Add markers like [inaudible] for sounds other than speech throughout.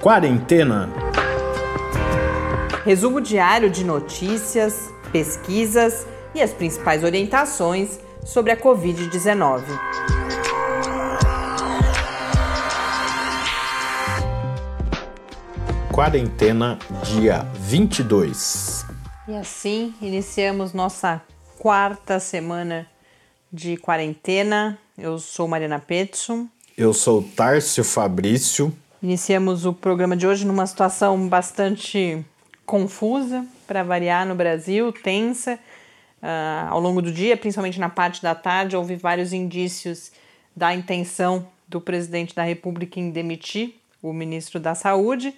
Quarentena. Resumo diário de notícias, pesquisas e as principais orientações sobre a Covid-19. Quarentena, dia 22. E assim iniciamos nossa quarta semana de quarentena. Eu sou Mariana Petson. Eu sou Tárcio Fabrício. Iniciamos o programa de hoje numa situação bastante confusa, para variar no Brasil, tensa. Uh, ao longo do dia, principalmente na parte da tarde, houve vários indícios da intenção do presidente da República em demitir o ministro da Saúde,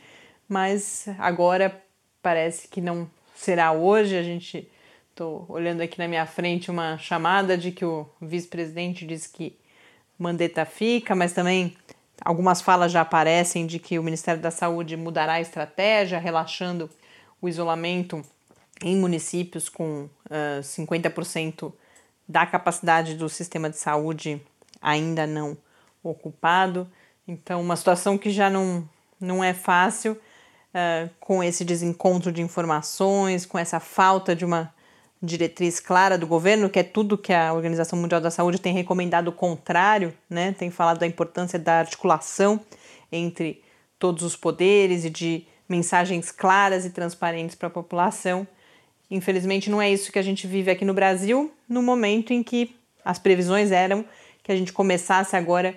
mas agora parece que não será hoje. A gente estou olhando aqui na minha frente uma chamada de que o vice-presidente disse que Mandetta fica, mas também algumas falas já aparecem de que o Ministério da Saúde mudará a estratégia, relaxando o isolamento em municípios com uh, 50% da capacidade do sistema de saúde ainda não ocupado. Então, uma situação que já não, não é fácil, uh, com esse desencontro de informações, com essa falta de uma diretriz clara do governo, que é tudo que a Organização Mundial da Saúde tem recomendado o contrário, né? tem falado da importância da articulação entre todos os poderes e de mensagens claras e transparentes para a população. Infelizmente, não é isso que a gente vive aqui no Brasil, no momento em que as previsões eram que a gente começasse agora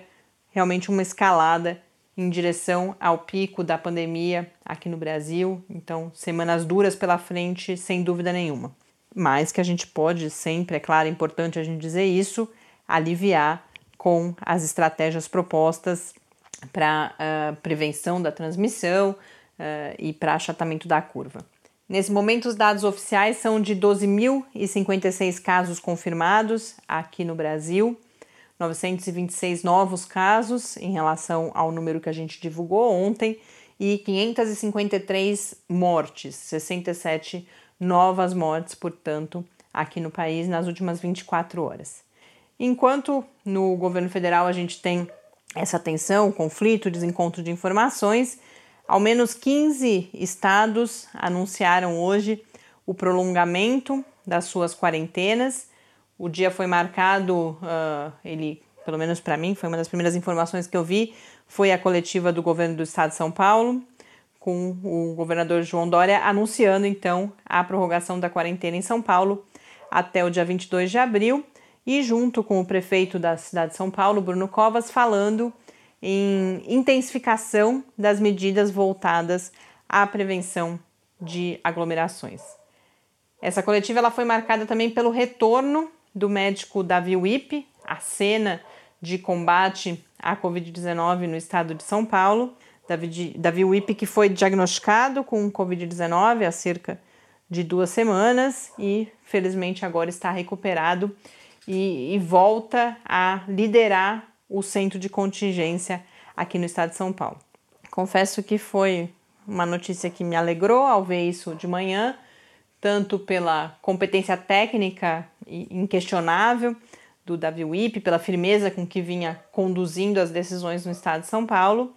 realmente uma escalada em direção ao pico da pandemia aqui no Brasil. Então, semanas duras pela frente, sem dúvida nenhuma. Mas que a gente pode sempre, é claro, é importante a gente dizer isso, aliviar com as estratégias propostas para ah, prevenção da transmissão uh, e para achatamento da curva. Nesse momento, os dados oficiais são de 12.056 casos confirmados aqui no Brasil, 926 novos casos em relação ao número que a gente divulgou ontem e 553 mortes, 67 novas mortes, portanto, aqui no país nas últimas 24 horas. Enquanto no governo federal a gente tem essa tensão, conflito, desencontro de informações, ao menos 15 estados anunciaram hoje o prolongamento das suas quarentenas. O dia foi marcado, uh, ele, pelo menos para mim, foi uma das primeiras informações que eu vi, foi a coletiva do governo do estado de São Paulo, com o governador João Dória anunciando então a prorrogação da quarentena em São Paulo até o dia 22 de abril e junto com o prefeito da cidade de São Paulo, Bruno Covas, falando em intensificação das medidas voltadas à prevenção de aglomerações. Essa coletiva ela foi marcada também pelo retorno do médico Davi Wipe, a cena de combate à Covid-19 no estado de São Paulo. Davi, Davi Wipe, que foi diagnosticado com Covid-19 há cerca de duas semanas e felizmente agora está recuperado e, e volta a liderar o centro de contingência aqui no estado de São Paulo. Confesso que foi uma notícia que me alegrou ao ver isso de manhã, tanto pela competência técnica inquestionável do Davi Wip, pela firmeza com que vinha conduzindo as decisões no estado de São Paulo,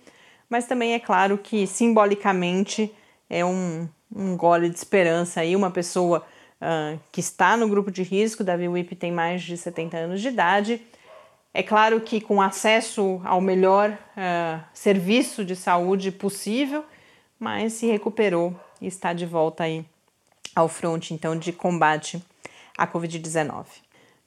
mas também é claro que simbolicamente é um, um gole de esperança aí, uma pessoa uh, que está no grupo de risco, Davi Wip tem mais de 70 anos de idade, é claro que com acesso ao melhor uh, serviço de saúde possível, mas se recuperou e está de volta aí ao fronte então de combate à Covid-19.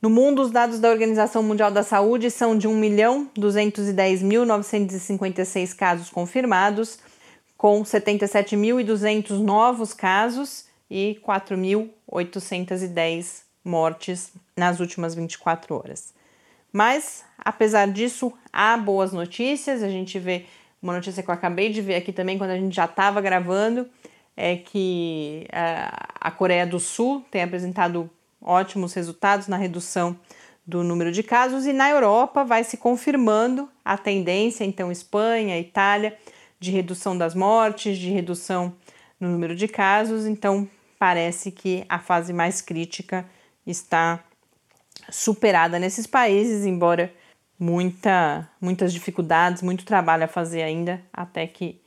No mundo, os dados da Organização Mundial da Saúde são de 1.210.956 casos confirmados, com 77.200 novos casos e 4.810 mortes nas últimas 24 horas. Mas, apesar disso, há boas notícias. A gente vê uma notícia que eu acabei de ver aqui também, quando a gente já estava gravando, é que eh, a Coreia do Sul tem apresentado ótimos resultados na redução do número de casos e na Europa vai se confirmando a tendência, então Espanha, Itália, de redução das mortes, de redução no número de casos, então parece que a fase mais crítica está superada nesses países, embora muita, muitas dificuldades, muito trabalho a fazer ainda até que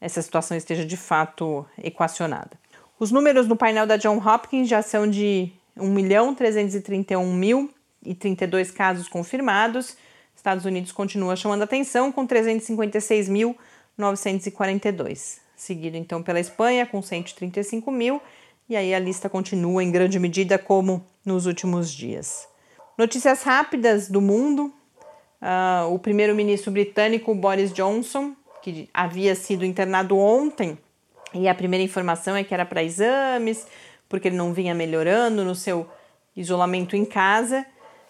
essa situação esteja de fato equacionada. Os números no painel da John Hopkins já são de 1.331.032 casos confirmados. Estados Unidos continua chamando atenção com 356.942, seguido então pela Espanha com 135 mil, e aí a lista continua em grande medida como nos últimos dias. Notícias rápidas do mundo. Uh, o primeiro-ministro britânico Boris Johnson, que havia sido internado ontem, e a primeira informação é que era para exames, porque ele não vinha melhorando no seu isolamento em casa.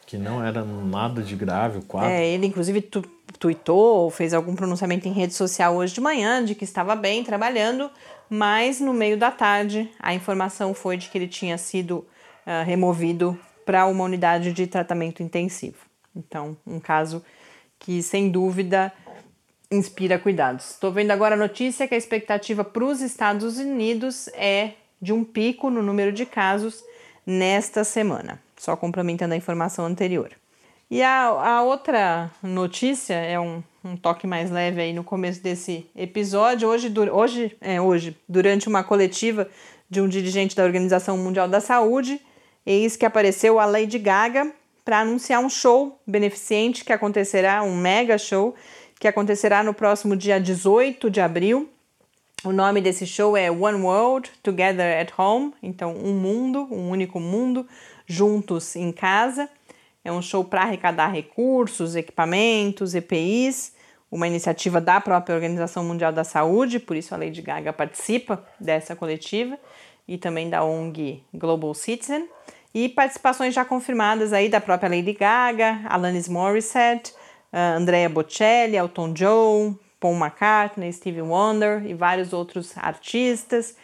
Que não era nada de grave o quadro. É, ele inclusive tu, tuitou, fez algum pronunciamento em rede social hoje de manhã de que estava bem, trabalhando, mas no meio da tarde a informação foi de que ele tinha sido uh, removido para uma unidade de tratamento intensivo. Então, um caso que sem dúvida inspira cuidados. Estou vendo agora a notícia que a expectativa para os Estados Unidos é de um pico no número de casos nesta semana, só complementando a informação anterior. E a, a outra notícia é um, um, toque mais leve aí no começo desse episódio. Hoje, hoje, é, hoje, durante uma coletiva de um dirigente da Organização Mundial da Saúde, eis que apareceu a Lady Gaga para anunciar um show beneficente que acontecerá, um mega show, que acontecerá no próximo dia 18 de abril. O nome desse show é One World Together at Home, então um mundo, um único mundo, juntos em casa. É um show para arrecadar recursos, equipamentos, EPIs, uma iniciativa da própria Organização Mundial da Saúde, por isso a Lady Gaga participa dessa coletiva, e também da ONG Global Citizen. E participações já confirmadas aí da própria Lady Gaga, Alanis Morissette, uh, Andrea Bocelli, Elton John, Paul McCartney, Stevie Wonder e vários outros artistas,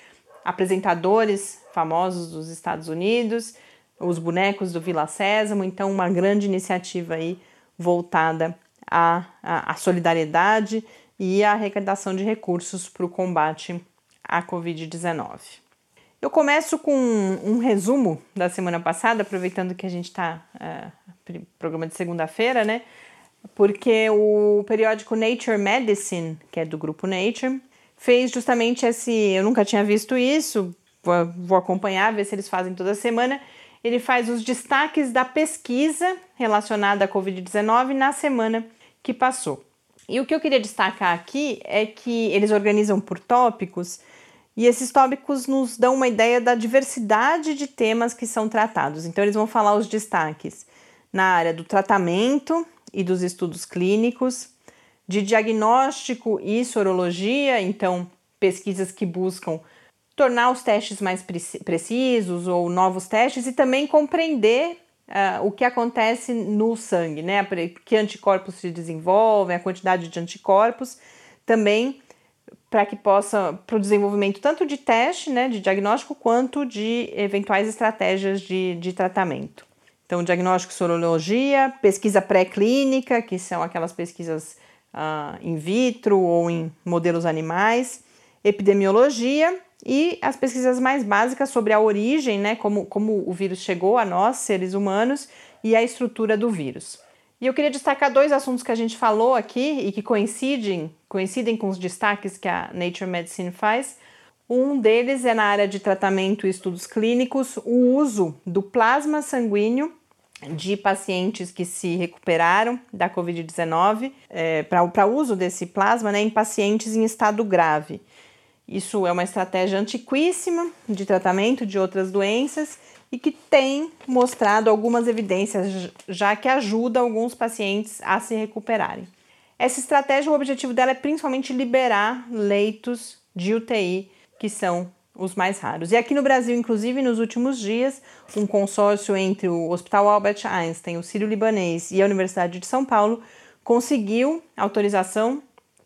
apresentadores famosos dos Estados Unidos, os bonecos do Vila Sésamo, então uma grande iniciativa aí voltada à, à, à solidariedade e à arrecadação de recursos para o combate à Covid-19. Eu começo com um, um, resumo da semana passada, aproveitando que a gente está uh, programa de segunda-feira, né? Porque o periódico Nature Medicine, que é do grupo Nature, fez justamente esse. Eu nunca tinha visto isso, vou, acompanhar, ver se eles fazem toda semana. Ele faz os destaques da pesquisa relacionada à Covid-19 na semana que passou. E o que eu queria destacar aqui é que eles organizam por tópicos e esses tópicos nos dão uma ideia da diversidade de temas que são tratados. Então, eles vão falar os destaques na área do tratamento, e dos estudos clínicos, de diagnóstico e sorologia, então pesquisas que buscam tornar os testes mais precisos ou novos testes e também compreender uh, o que acontece no sangue, né? Que anticorpos se desenvolvem, a quantidade de anticorpos, também para que possa para o desenvolvimento tanto de teste, né, de diagnóstico, quanto de eventuais estratégias de, de tratamento. Então, diagnóstico, sorologia, pesquisa pré-clínica, que são aquelas pesquisas uh, in vitro ou em modelos animais, epidemiologia e as pesquisas mais básicas sobre a origem, né, como, como o vírus chegou a nós, seres humanos, e a estrutura do vírus. E eu queria destacar dois assuntos que a gente falou aqui e que coincidem, coincidem com os destaques que a Nature Medicine faz. Um deles é na área de tratamento e estudos clínicos, o uso do plasma sanguíneo de pacientes que se recuperaram da Covid-19 é, para uso desse plasma né, em pacientes em estado grave. Isso é uma estratégia antiquíssima de tratamento de outras doenças e que tem mostrado algumas evidências já que ajuda alguns pacientes a se recuperarem. Essa estratégia, o objetivo dela é principalmente liberar leitos de UTI que são os mais raros. E aqui no Brasil, inclusive, nos últimos dias, um consórcio entre o Hospital Albert Einstein, o Sírio-Libanês e a Universidade de São Paulo conseguiu autorização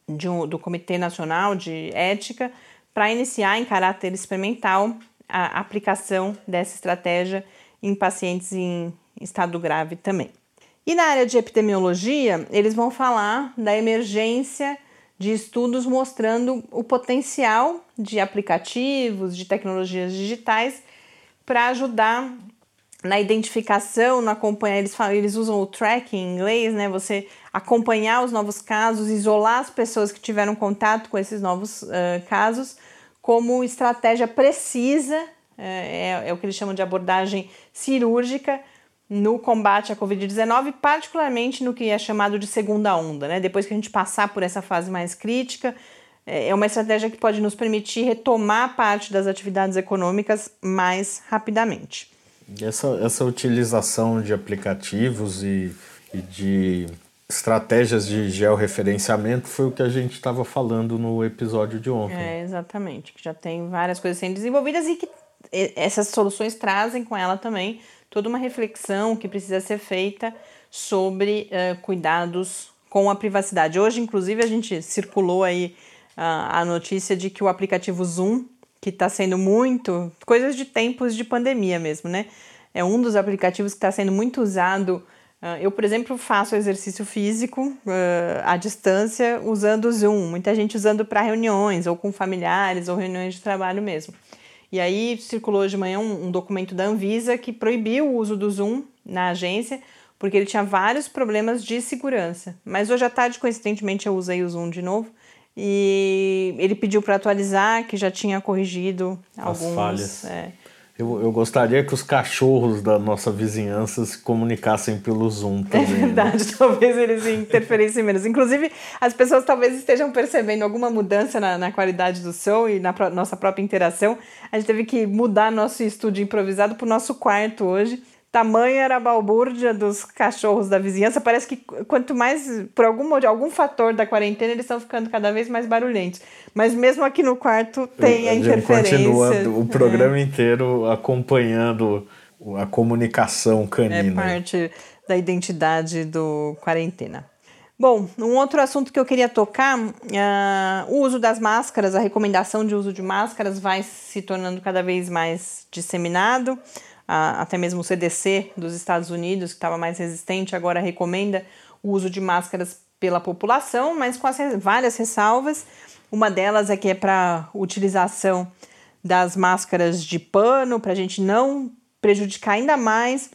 um, do Comitê Nacional de Ética para iniciar em caráter experimental a aplicação dessa estratégia em pacientes em estado grave também. E na área de epidemiologia, eles vão falar da emergência de estudos mostrando o potencial de aplicativos, de tecnologias digitais para ajudar na identificação, no acompanhar. Eles, falam, eles usam o tracking em inglês, né? Você acompanhar os novos casos, isolar as pessoas que tiveram contato com esses novos uh, casos, como estratégia precisa, uh, é, é o que eles chamam de abordagem cirúrgica no combate à Covid-19, particularmente no que é chamado de segunda onda, né? Depois que a gente passar por essa fase mais crítica, é, é uma estratégia que pode nos permitir retomar parte das atividades econômicas mais rapidamente. Essa, essa utilização de aplicativos e, e de estratégias de georreferenciamento foi o que a gente estava falando no episódio de ontem. É, exatamente. Que já tem várias coisas sendo desenvolvidas e que essas soluções trazem com ela também toda uma reflexão que precisa ser feita sobre uh, cuidados com a privacidade. Hoje, inclusive, a gente circulou aí uh, a notícia de que o aplicativo Zoom, que está sendo muito coisas de tempos de pandemia mesmo, né? É um dos aplicativos que está sendo muito usado ah, eu, por exemplo, faço exercício físico uh, à distância usando o Zoom. Muita gente usando para reuniões, ou com familiares, ou reuniões de trabalho mesmo. E aí circulou hoje de manhã um, um, documento da Anvisa que proibiu o uso do Zoom na agência, porque ele tinha vários problemas de segurança. Mas hoje à tarde, coincidentemente, eu usei o Zoom de novo. E ele pediu para atualizar, que já tinha corrigido As alguns. Falhas. É, eu, eu gostaria que os cachorros da nossa vizinhança se comunicassem pelo Zoom é também. É verdade, né? [laughs] talvez eles interferissem menos. Inclusive, as pessoas talvez estejam percebendo alguma mudança na, na qualidade do som e na pro, nossa própria interação. A gente teve que mudar nosso estúdio improvisado para o nosso quarto hoje Tamanha era a balbúrdia dos cachorros da vizinhança. Parece que quanto mais, por algum, algum fator da quarentena, eles estão ficando cada vez mais barulhentos. Mas mesmo aqui no quarto tem a, a interferência. continua o programa é. inteiro acompanhando a comunicação canina. É parte da identidade do quarentena. Bom, um outro assunto que eu queria tocar, uh, o uso das máscaras, a recomendação de uso de máscaras vai se tornando cada vez mais disseminado a, até mesmo o CDC dos Estados Unidos, que estava mais resistente, agora recomenda o uso de máscaras pela população, mas com as, várias ressalvas. Uma delas é que é para utilização das máscaras de pano, para a gente não prejudicar ainda mais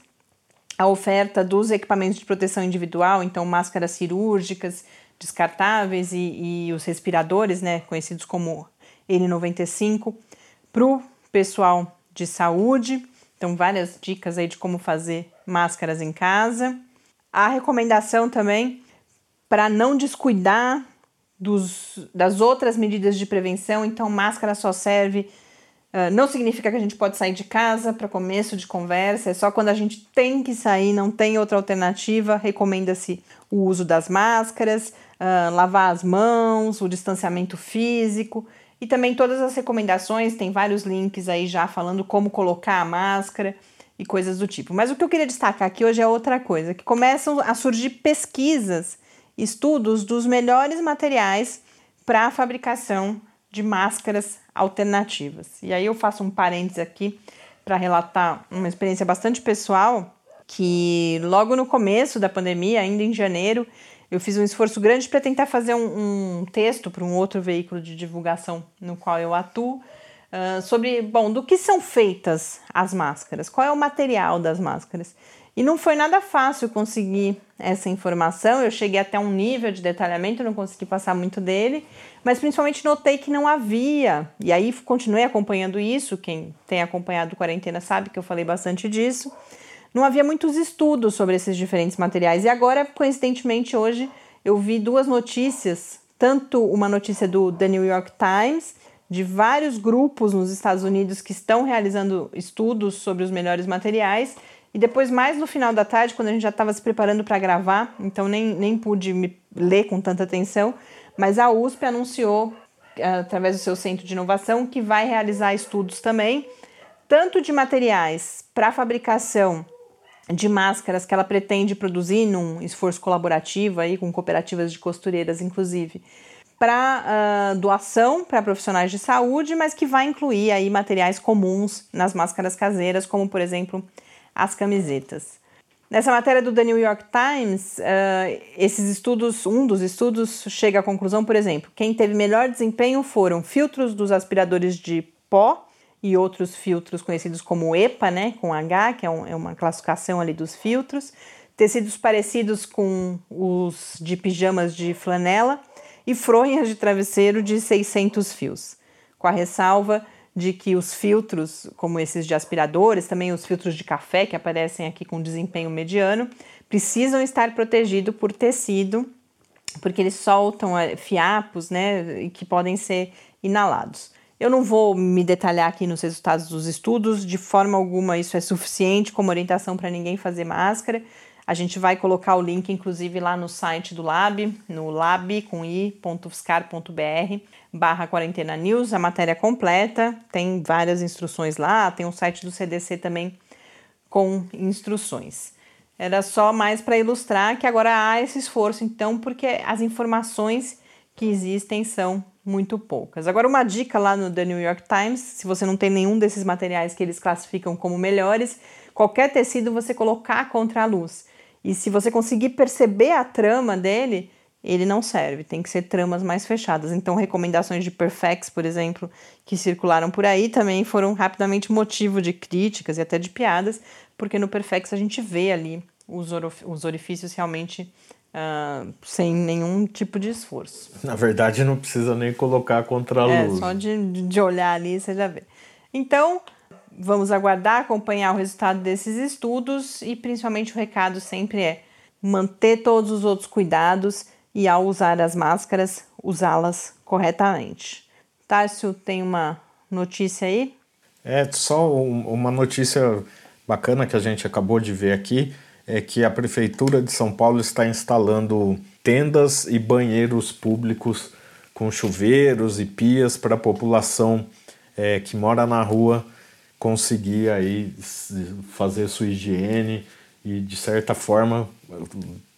a oferta dos equipamentos de proteção individual, então máscaras cirúrgicas, descartáveis e, e os respiradores, né, conhecidos como N95, para o pessoal de saúde. Então, várias dicas aí de como fazer máscaras em casa. A recomendação também para não descuidar dos, das outras medidas de prevenção. Então, máscara só serve. Uh, não significa que a gente pode sair de casa para começo de conversa, é só quando a gente tem que sair, não tem outra alternativa. Recomenda-se o uso das máscaras, uh, lavar as mãos, o distanciamento físico e também todas as recomendações, tem vários links aí já falando como colocar a máscara e coisas do tipo. Mas o que eu queria destacar aqui hoje é outra coisa, que começam a surgir pesquisas, estudos dos melhores materiais para a fabricação de máscaras alternativas. E aí eu faço um parênteses aqui para relatar uma experiência bastante pessoal que logo no começo da pandemia, ainda em janeiro, eu fiz um esforço grande para tentar fazer um, um texto para um outro veículo de divulgação no qual eu atuo uh, sobre, bom, do que são feitas as máscaras, qual é o material das máscaras. E não foi nada fácil conseguir essa informação. Eu cheguei até um nível de detalhamento, não consegui passar muito dele, mas principalmente notei que não havia. E aí continuei acompanhando isso. Quem tem acompanhado quarentena sabe que eu falei bastante disso não havia muitos estudos sobre esses diferentes materiais. E agora, coincidentemente, hoje eu vi duas notícias, tanto uma notícia do The New York Times, de vários grupos nos Estados Unidos que estão realizando estudos sobre os melhores materiais, e depois, mais no final da tarde, quando a gente já estava se preparando para gravar, então nem, nem pude me ler com tanta atenção, mas a USP anunciou, através do seu centro de inovação, que vai realizar estudos também, tanto de materiais para fabricação de máscaras que ela pretende produzir num esforço colaborativo aí com cooperativas de costureiras, inclusive, para uh, doação para profissionais de saúde, mas que vai incluir aí materiais comuns nas máscaras caseiras, como por exemplo as camisetas. Nessa matéria do The New York Times, uh, esses estudos, um dos estudos chega à conclusão, por exemplo, quem teve melhor desempenho foram filtros dos aspiradores de pó e outros filtros conhecidos como EPA, né, com H, que é, um, é uma classificação ali dos filtros, tecidos parecidos com os de pijamas de flanela e fronhas de travesseiro de 600 fios, com a ressalva de que os filtros, como esses de aspiradores, também os filtros de café que aparecem aqui com desempenho mediano, precisam estar protegidos por tecido, porque eles soltam eh, fiapos, né, que podem ser inalados. Eu não vou me detalhar aqui nos resultados dos estudos, de forma alguma isso é suficiente como orientação para ninguém fazer máscara. A gente vai colocar o link, inclusive, lá no site do Lab, no lab com i.fiscar.br barra quarentena news, a matéria completa, tem várias instruções lá, tem o site do CDC também com instruções. Era só mais para ilustrar que agora há esse esforço, então, porque as informações que existem são muito poucas. Agora, uma dica lá no The New York Times: se você não tem nenhum desses materiais que eles classificam como melhores, qualquer tecido você colocar contra a luz. E se você conseguir perceber a trama dele, ele não serve, tem que ser tramas mais fechadas. Então, recomendações de Perfex, por exemplo, que circularam por aí, também foram rapidamente motivo de críticas e até de piadas, porque no Perfex a gente vê ali os, os orifícios realmente uh, sem nenhum tipo de esforço. Na verdade, não precisa nem colocar contra a é, luz. É, só de, de olhar ali você já vê. Então, vamos aguardar, acompanhar o resultado desses estudos e principalmente o recado sempre é manter todos os outros cuidados e ao usar as máscaras, usá-las corretamente. Tárcio, tem uma notícia aí? É, só uma notícia bacana que a gente acabou de ver aqui é que a Prefeitura de São Paulo está instalando tendas e banheiros públicos com chuveiros e pias para a população é, que mora na rua conseguir aí fazer sua higiene e de certa forma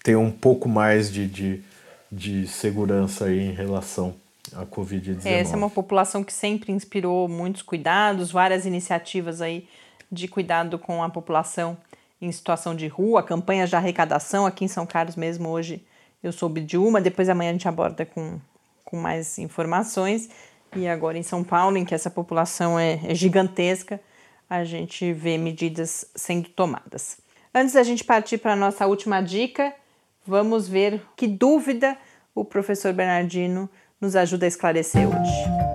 ter um pouco mais de, de de segurança aí em relação à Covid-19. Essa é uma população que sempre inspirou muitos cuidados, várias iniciativas aí de cuidado com a população em situação de rua, campanhas de arrecadação aqui em São Carlos mesmo hoje eu soube de uma, depois amanhã a gente aborda com, com mais informações. E agora em São Paulo, em que essa população é, é gigantesca, a gente vê medidas sendo tomadas. Antes da gente partir para a nossa última dica, Vamos ver que dúvida o professor Bernardino nos ajuda a esclarecer hoje.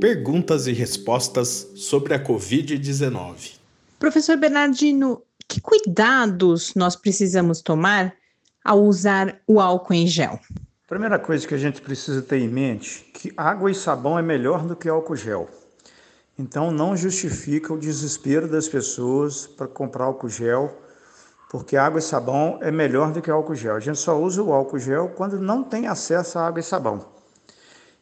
Perguntas e respostas sobre a Covid-19. Professor Bernardino, que cuidados nós precisamos tomar ao usar o álcool em gel? Primeira coisa que a gente precisa ter em mente que água e sabão é melhor do que álcool gel. Então não justifica o desespero das pessoas para comprar álcool gel porque água e sabão é melhor do que álcool gel. A gente só usa o álcool gel quando não tem acesso a água e sabão.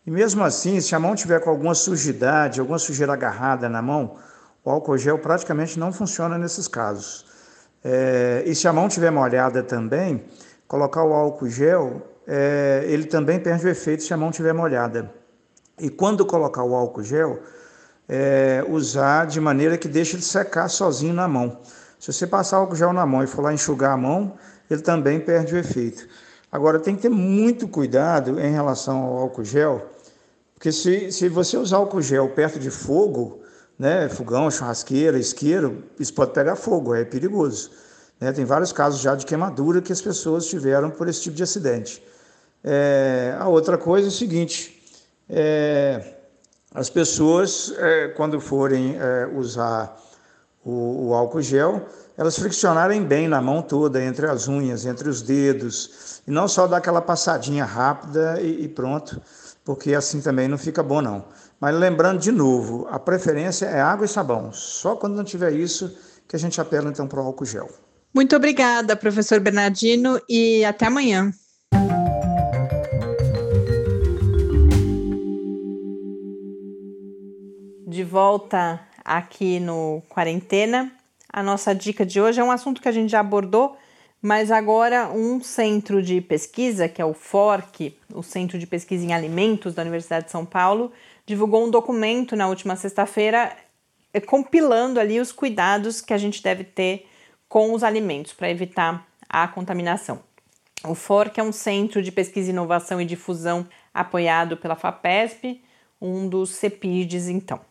E mesmo assim, se a mão tiver com alguma sujidade, alguma sujeira agarrada na mão, o álcool gel praticamente não funciona nesses casos. É, e se a mão tiver molhada também, colocar o álcool gel, é, ele também perde o efeito se a mão tiver molhada. E quando colocar o álcool gel, é, usar de maneira que deixe ele secar sozinho na mão. Se você passar álcool gel na mão e for lá enxugar a mão, ele também perde o efeito. Agora, tem que ter muito cuidado em relação ao álcool gel, porque se, se você usar álcool gel perto de fogo, né, fogão, churrasqueira, isqueiro, isso pode pegar fogo, é perigoso. Né? Tem vários casos já de queimadura que as pessoas tiveram por esse tipo de acidente. É, a outra coisa é o seguinte: é, as pessoas, é, quando forem é, usar o, o álcool gel, elas friccionarem bem na mão toda, entre as unhas, entre os dedos, e não só dar aquela passadinha rápida e, e pronto, porque assim também não fica bom não. Mas lembrando de novo, a preferência é água e sabão. Só quando não tiver isso que a gente apela então para o álcool gel. Muito obrigada, professor Bernardino, e até amanhã. De volta aqui no Quarentena. A nossa dica de hoje é um assunto que a gente já abordou, mas agora um centro de pesquisa, que é o FORC, o Centro de Pesquisa em Alimentos da Universidade de São Paulo, divulgou um documento na última sexta-feira eh, compilando ali os cuidados que a gente deve ter com os alimentos para evitar a contaminação. O FORC é um centro de pesquisa, inovação e difusão apoiado pela FAPESP, um dos CEPIDs, então.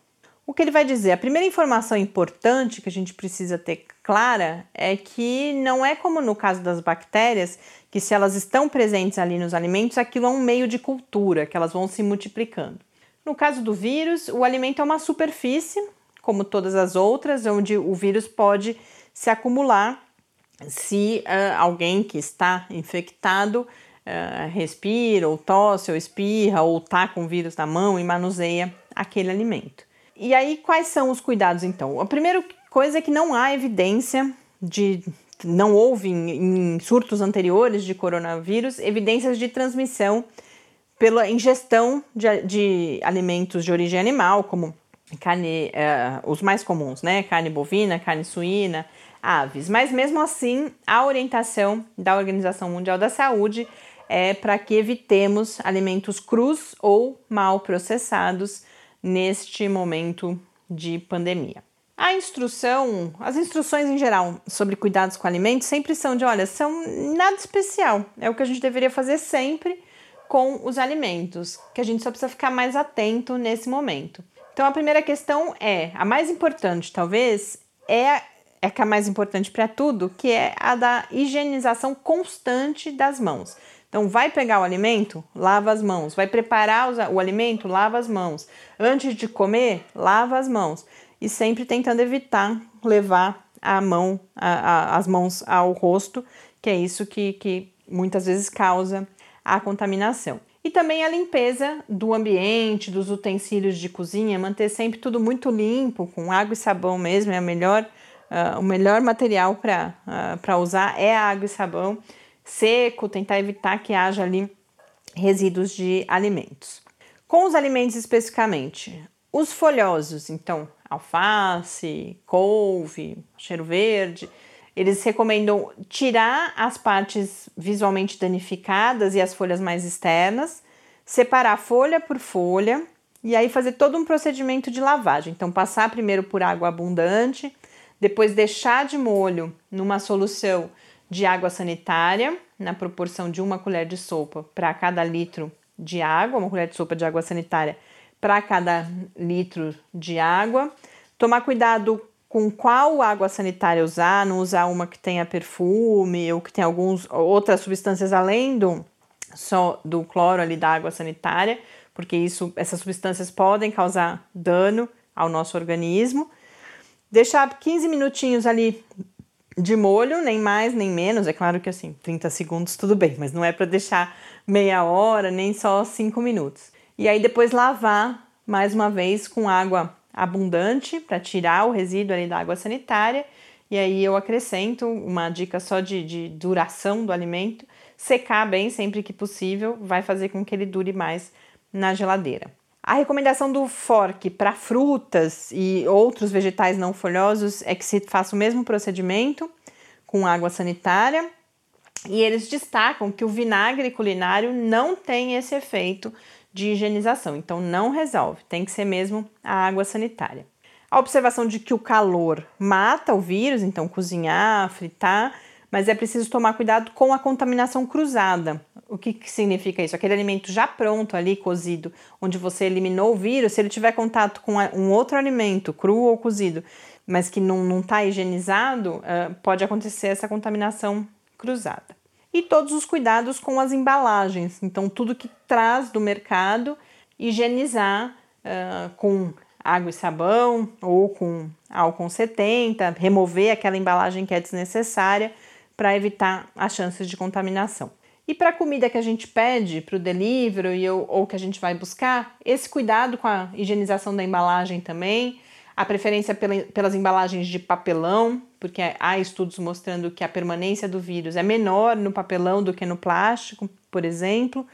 O que ele vai dizer? A primeira informação importante que a gente precisa ter clara é que não é como no caso das bactérias, que se elas estão presentes ali nos alimentos, aquilo é um meio de cultura, que elas vão se multiplicando. No caso do vírus, o alimento é uma superfície, como todas as outras, onde o vírus pode se acumular se uh, alguém que está infectado uh, respira, ou tosse, ou espirra, ou está com o vírus na mão e manuseia aquele alimento. E aí, quais são os cuidados então? A primeira coisa é que não há evidência de. Não houve em, em surtos anteriores de coronavírus evidências de transmissão pela ingestão de, de alimentos de origem animal, como carne, uh, os mais comuns, né? Carne bovina, carne suína, aves. Mas mesmo assim, a orientação da Organização Mundial da Saúde é para que evitemos alimentos crus ou mal processados neste momento de pandemia. A instrução, as instruções em geral sobre cuidados com alimentos sempre são de, olha, são nada especial. É o que a gente deveria fazer sempre com os alimentos, que a gente só precisa ficar mais atento nesse momento. Então a primeira questão é, a mais importante talvez, é é que é a mais importante para tudo, que é a da higienização constante das mãos. Então, vai pegar o alimento, lava as mãos. Vai preparar o alimento, lava as mãos. Antes de comer, lava as mãos. E sempre tentando evitar levar a mão, a, a, as mãos ao rosto, que é isso que, que muitas vezes causa a contaminação. E também a limpeza do ambiente, dos utensílios de cozinha, manter sempre tudo muito limpo, com água e sabão mesmo, é a melhor, uh, o melhor material para uh, usar é a água e sabão seco, tentar evitar que haja ali resíduos de alimentos. Com os alimentos especificamente, os folhosos, então alface, couve, cheiro verde, eles recomendam tirar as partes visualmente danificadas e as folhas mais externas, separar folha por folha e aí fazer todo um procedimento de lavagem. Então, passar primeiro por água abundante, depois deixar de molho numa solução de água sanitária, na proporção de uma colher de sopa para cada litro de água, uma colher de sopa de água sanitária para cada litro de água. Tomar cuidado com qual água sanitária usar, não usar uma que tenha perfume ou que tenha algumas outras substâncias além do só do cloro ali da água sanitária, porque isso, essas substâncias podem causar dano ao nosso organismo. Deixar 15 minutinhos ali de molho, nem mais nem menos. É claro que assim, 30 segundos tudo bem, mas não é para deixar meia hora, nem só 5 minutos. E aí depois lavar mais uma vez com água abundante para tirar o resíduo ali da água sanitária. E aí eu acrescento uma dica só de, de duração do alimento: secar bem sempre que possível, vai fazer com que ele dure mais na geladeira. A recomendação do fork para frutas e outros vegetais não folhosos é que se faça o mesmo procedimento com água sanitária. E eles destacam que o vinagre culinário não tem esse efeito de higienização, então não resolve, tem que ser mesmo a água sanitária. A observação de que o calor mata o vírus, então cozinhar, fritar, mas é preciso tomar cuidado com a contaminação cruzada. O que, que, significa isso? Aquele alimento já pronto ali, cozido, onde você eliminou o vírus, se ele tiver contato com um outro alimento, cru ou cozido, mas que não está higienizado, uh, pode acontecer essa contaminação cruzada. E todos os cuidados com as embalagens, então tudo que traz do mercado, higienizar uh, com água e sabão ou com álcool 70, remover aquela embalagem que é desnecessária para evitar as chances de contaminação. E para a comida que a gente pede para o delivery ou, ou que a gente vai buscar, esse cuidado com a higienização da embalagem também, a preferência pela, pelas embalagens de papelão, porque há estudos mostrando que a permanência do vírus é menor no papelão do que no plástico, por exemplo.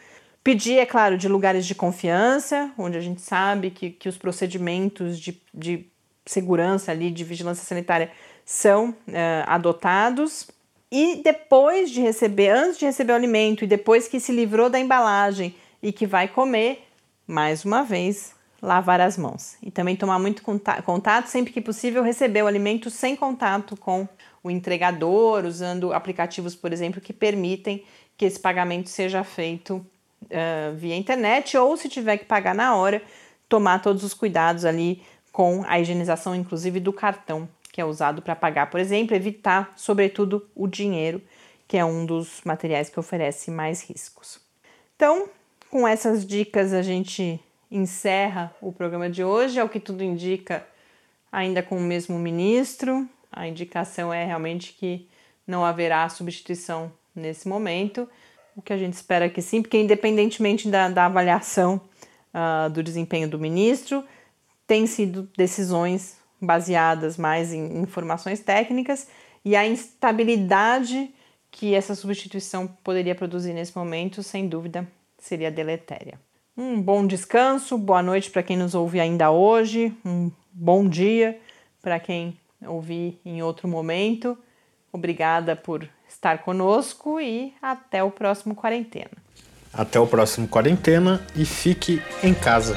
Pedir, é claro, de lugares de confiança, onde a gente sabe que, que os procedimentos de, de segurança ali, de vigilância sanitária, são uh, adotados. E depois de receber, antes de receber o alimento e depois que se livrou da embalagem e que vai comer, mais uma vez, lavar as mãos. E também tomar muito contato, sempre que possível, receber o alimento sem contato com o entregador, usando aplicativos, por exemplo, que permitem que esse pagamento seja feito uh, via internet ou, se tiver que pagar na hora, tomar todos os cuidados ali com a higienização, inclusive, do cartão que é usado para pagar, por exemplo, evitar, sobretudo, o dinheiro, que é um dos materiais que oferece mais riscos. Então, com essas dicas, a gente encerra o programa de hoje. É o que tudo indica, ainda com o mesmo ministro. A indicação é realmente que não haverá substituição nesse momento. O que a gente espera que sim, porque independentemente da, da avaliação uh, do desempenho do ministro, tem sido decisões baseadas mais em informações técnicas e a instabilidade que essa substituição poderia produzir nesse momento, sem dúvida, seria deletéria. Um bom descanso, boa noite para quem nos ouve ainda hoje, um bom dia para quem ouvir em outro momento. Obrigada por estar conosco e até o próximo quarentena. Até o próximo quarentena e fique em casa.